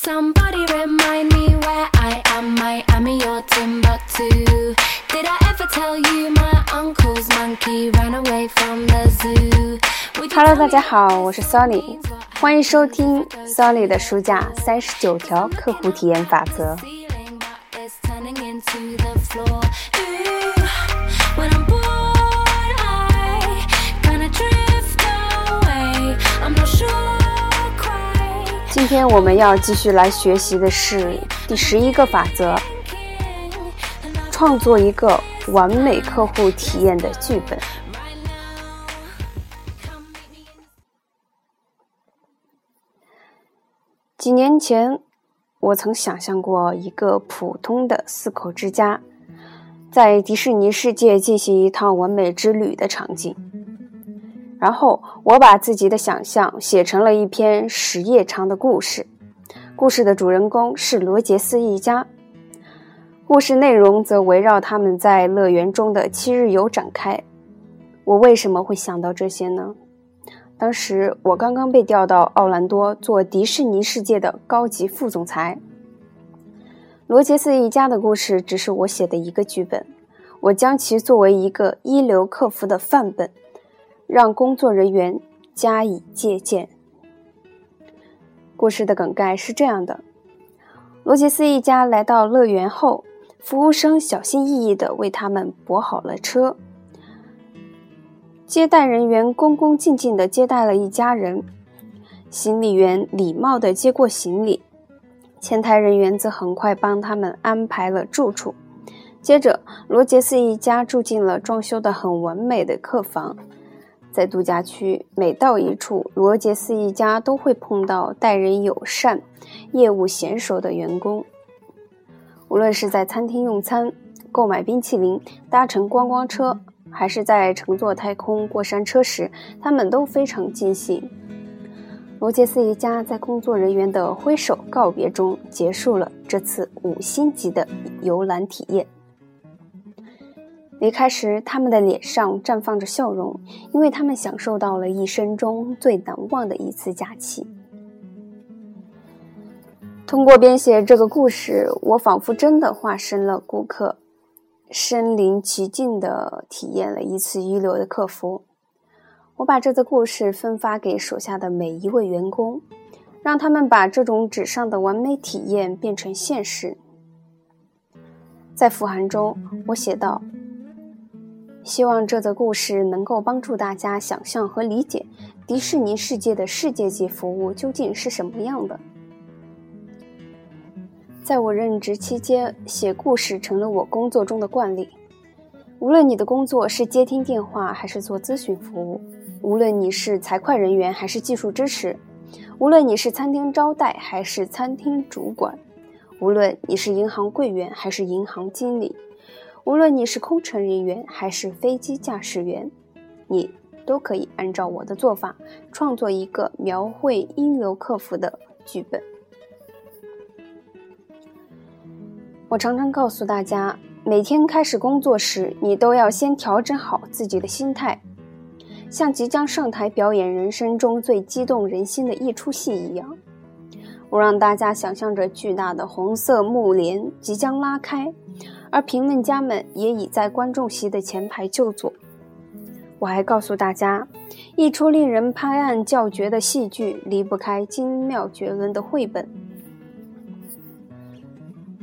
Somebody remind me where I am. Miami or Timbuktu. Did I ever tell you my uncle's monkey ran away from the zoo? Hello，大家好，我是 Sony，欢迎收听 Sony 的书架三十九条客户体验法则。今天我们要继续来学习的是第十一个法则：创作一个完美客户体验的剧本。几年前，我曾想象过一个普通的四口之家，在迪士尼世界进行一趟完美之旅的场景。然后，我把自己的想象写成了一篇十页长的故事。故事的主人公是罗杰斯一家，故事内容则围绕他们在乐园中的七日游展开。我为什么会想到这些呢？当时我刚刚被调到奥兰多做迪士尼世界的高级副总裁。罗杰斯一家的故事只是我写的一个剧本，我将其作为一个一流客服的范本，让工作人员加以借鉴。故事的梗概是这样的：罗杰斯一家来到乐园后，服务生小心翼翼地为他们泊好了车。接待人员恭恭敬敬地接待了一家人，行李员礼貌地接过行李，前台人员则很快帮他们安排了住处。接着，罗杰斯一家住进了装修的很完美的客房。在度假区，每到一处，罗杰斯一家都会碰到待人友善、业务娴熟的员工。无论是在餐厅用餐、购买冰淇淋、搭乘观光车，还是在乘坐太空过山车时，他们都非常尽兴。罗杰斯一家在工作人员的挥手告别中结束了这次五星级的游览体验。离开时，他们的脸上绽放着笑容，因为他们享受到了一生中最难忘的一次假期。通过编写这个故事，我仿佛真的化身了顾客，身临其境地体验了一次一流的客服。我把这则故事分发给手下的每一位员工，让他们把这种纸上的完美体验变成现实。在复函中，我写道。希望这则故事能够帮助大家想象和理解迪士尼世界的世界级服务究竟是什么样的。在我任职期间，写故事成了我工作中的惯例。无论你的工作是接听电话还是做咨询服务，无论你是财会人员还是技术支持，无论你是餐厅招待还是餐厅主管，无论你是银行柜员还是银行经理。无论你是空乘人员还是飞机驾驶员，你都可以按照我的做法创作一个描绘一流客服的剧本。我常常告诉大家，每天开始工作时，你都要先调整好自己的心态，像即将上台表演人生中最激动人心的一出戏一样。我让大家想象着巨大的红色幕帘即将拉开。而评论家们也已在观众席的前排就座。我还告诉大家，一出令人拍案叫绝的戏剧离不开精妙绝伦的绘本。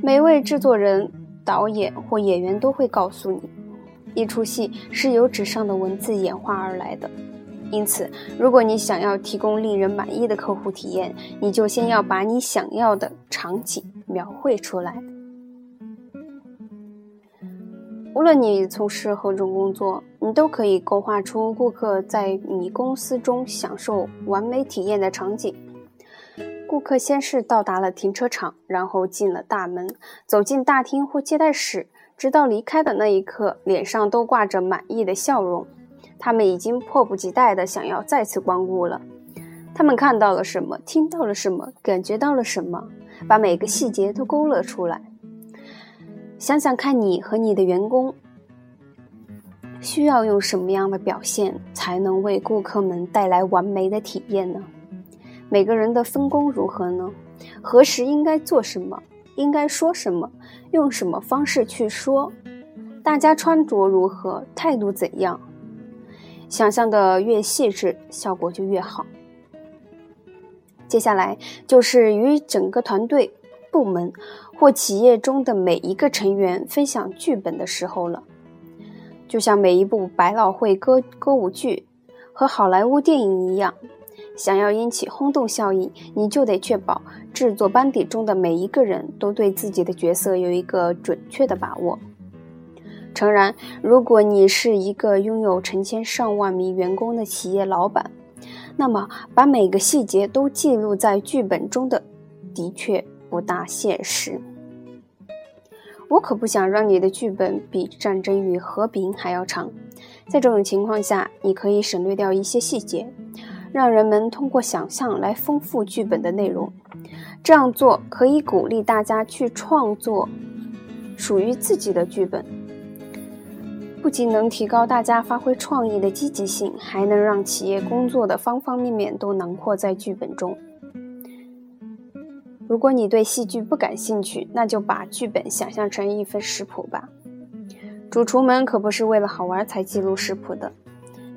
每位制作人、导演或演员都会告诉你，一出戏是由纸上的文字演化而来的。因此，如果你想要提供令人满意的客户体验，你就先要把你想要的场景描绘出来。无论你从事何种工作，你都可以勾画出顾客在你公司中享受完美体验的场景。顾客先是到达了停车场，然后进了大门，走进大厅或接待室，直到离开的那一刻，脸上都挂着满意的笑容。他们已经迫不及待地想要再次光顾了。他们看到了什么？听到了什么？感觉到了什么？把每个细节都勾勒出来。想想看，你和你的员工需要用什么样的表现才能为顾客们带来完美的体验呢？每个人的分工如何呢？何时应该做什么，应该说什么，用什么方式去说，大家穿着如何，态度怎样。想象的越细致，效果就越好。接下来就是与整个团队、部门或企业中的每一个成员分享剧本的时候了。就像每一部百老汇歌歌舞剧和好莱坞电影一样，想要引起轰动效应，你就得确保制作班底中的每一个人都对自己的角色有一个准确的把握。诚然，如果你是一个拥有成千上万名员工的企业老板，那么把每个细节都记录在剧本中的，的确不大现实。我可不想让你的剧本比《战争与和平》还要长。在这种情况下，你可以省略掉一些细节，让人们通过想象来丰富剧本的内容。这样做可以鼓励大家去创作属于自己的剧本。不仅能提高大家发挥创意的积极性，还能让企业工作的方方面面都囊括在剧本中。如果你对戏剧不感兴趣，那就把剧本想象成一份食谱吧。主厨们可不是为了好玩才记录食谱的，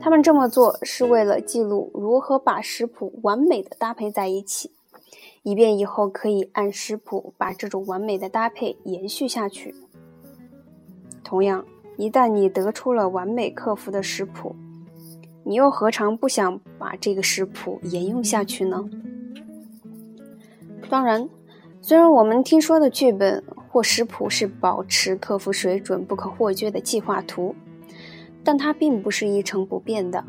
他们这么做是为了记录如何把食谱完美的搭配在一起，以便以后可以按食谱把这种完美的搭配延续下去。同样。一旦你得出了完美客服的食谱，你又何尝不想把这个食谱沿用下去呢？当然，虽然我们听说的剧本或食谱是保持客服水准不可或缺的计划图，但它并不是一成不变的。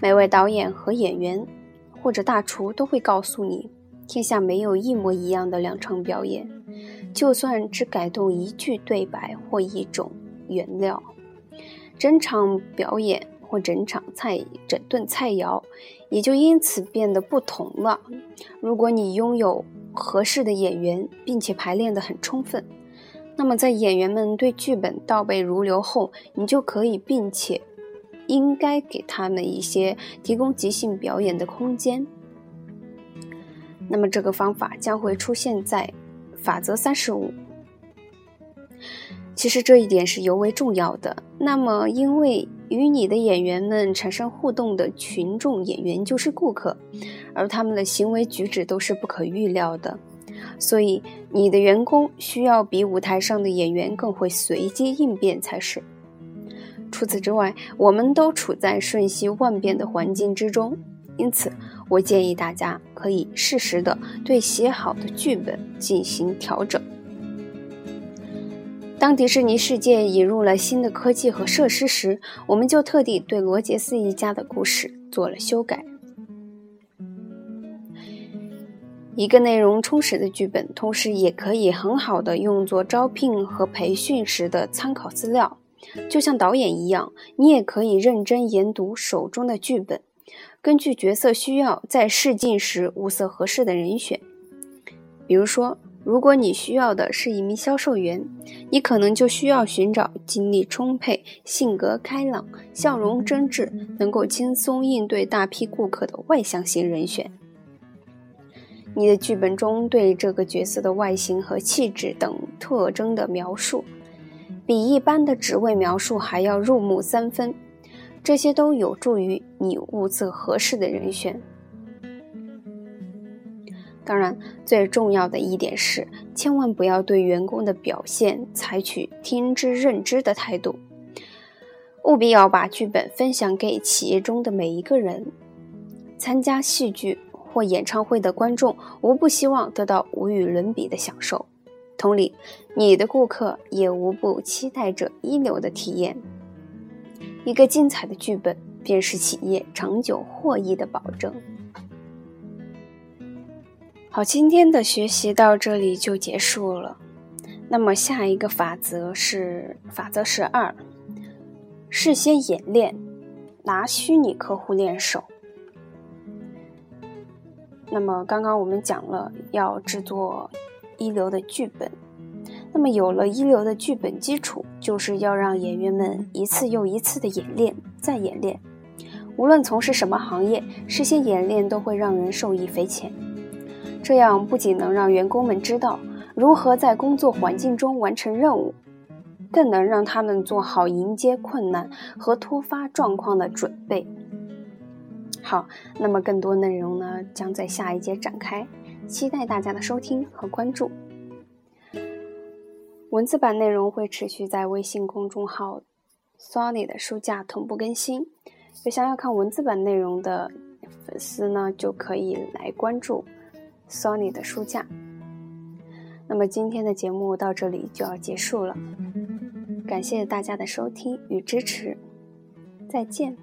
每位导演和演员或者大厨都会告诉你，天下没有一模一样的两场表演，就算只改动一句对白或一种。原料，整场表演或整场菜、整顿菜肴也就因此变得不同了。如果你拥有合适的演员，并且排练得很充分，那么在演员们对剧本倒背如流后，你就可以并且应该给他们一些提供即兴表演的空间。那么这个方法将会出现在法则三十五。其实这一点是尤为重要的。那么，因为与你的演员们产生互动的群众演员就是顾客，而他们的行为举止都是不可预料的，所以你的员工需要比舞台上的演员更会随机应变才是。除此之外，我们都处在瞬息万变的环境之中，因此，我建议大家可以适时的对写好的剧本进行调整。当迪士尼世界引入了新的科技和设施时，我们就特地对罗杰斯一家的故事做了修改。一个内容充实的剧本，同时也可以很好的用作招聘和培训时的参考资料。就像导演一样，你也可以认真研读手中的剧本，根据角色需要，在试镜时物色合适的人选。比如说。如果你需要的是一名销售员，你可能就需要寻找精力充沛、性格开朗、笑容真挚、能够轻松应对大批顾客的外向型人选。你的剧本中对这个角色的外形和气质等特征的描述，比一般的职位描述还要入木三分，这些都有助于你物色合适的人选。当然，最重要的一点是，千万不要对员工的表现采取听之任之的态度，务必要把剧本分享给企业中的每一个人。参加戏剧或演唱会的观众无不希望得到无与伦比的享受，同理，你的顾客也无不期待着一流的体验。一个精彩的剧本，便是企业长久获益的保证。好，今天的学习到这里就结束了。那么下一个法则是法则十二：事先演练，拿虚拟客户练手。那么刚刚我们讲了要制作一流的剧本，那么有了一流的剧本基础，就是要让演员们一次又一次的演练，再演练。无论从事什么行业，事先演练都会让人受益匪浅。这样不仅能让员工们知道如何在工作环境中完成任务，更能让他们做好迎接困难和突发状况的准备。好，那么更多内容呢，将在下一节展开，期待大家的收听和关注。文字版内容会持续在微信公众号 “Sony” 的书架同步更新，有想要看文字版内容的粉丝呢，就可以来关注 Sony 的书架。那么今天的节目到这里就要结束了，感谢大家的收听与支持，再见。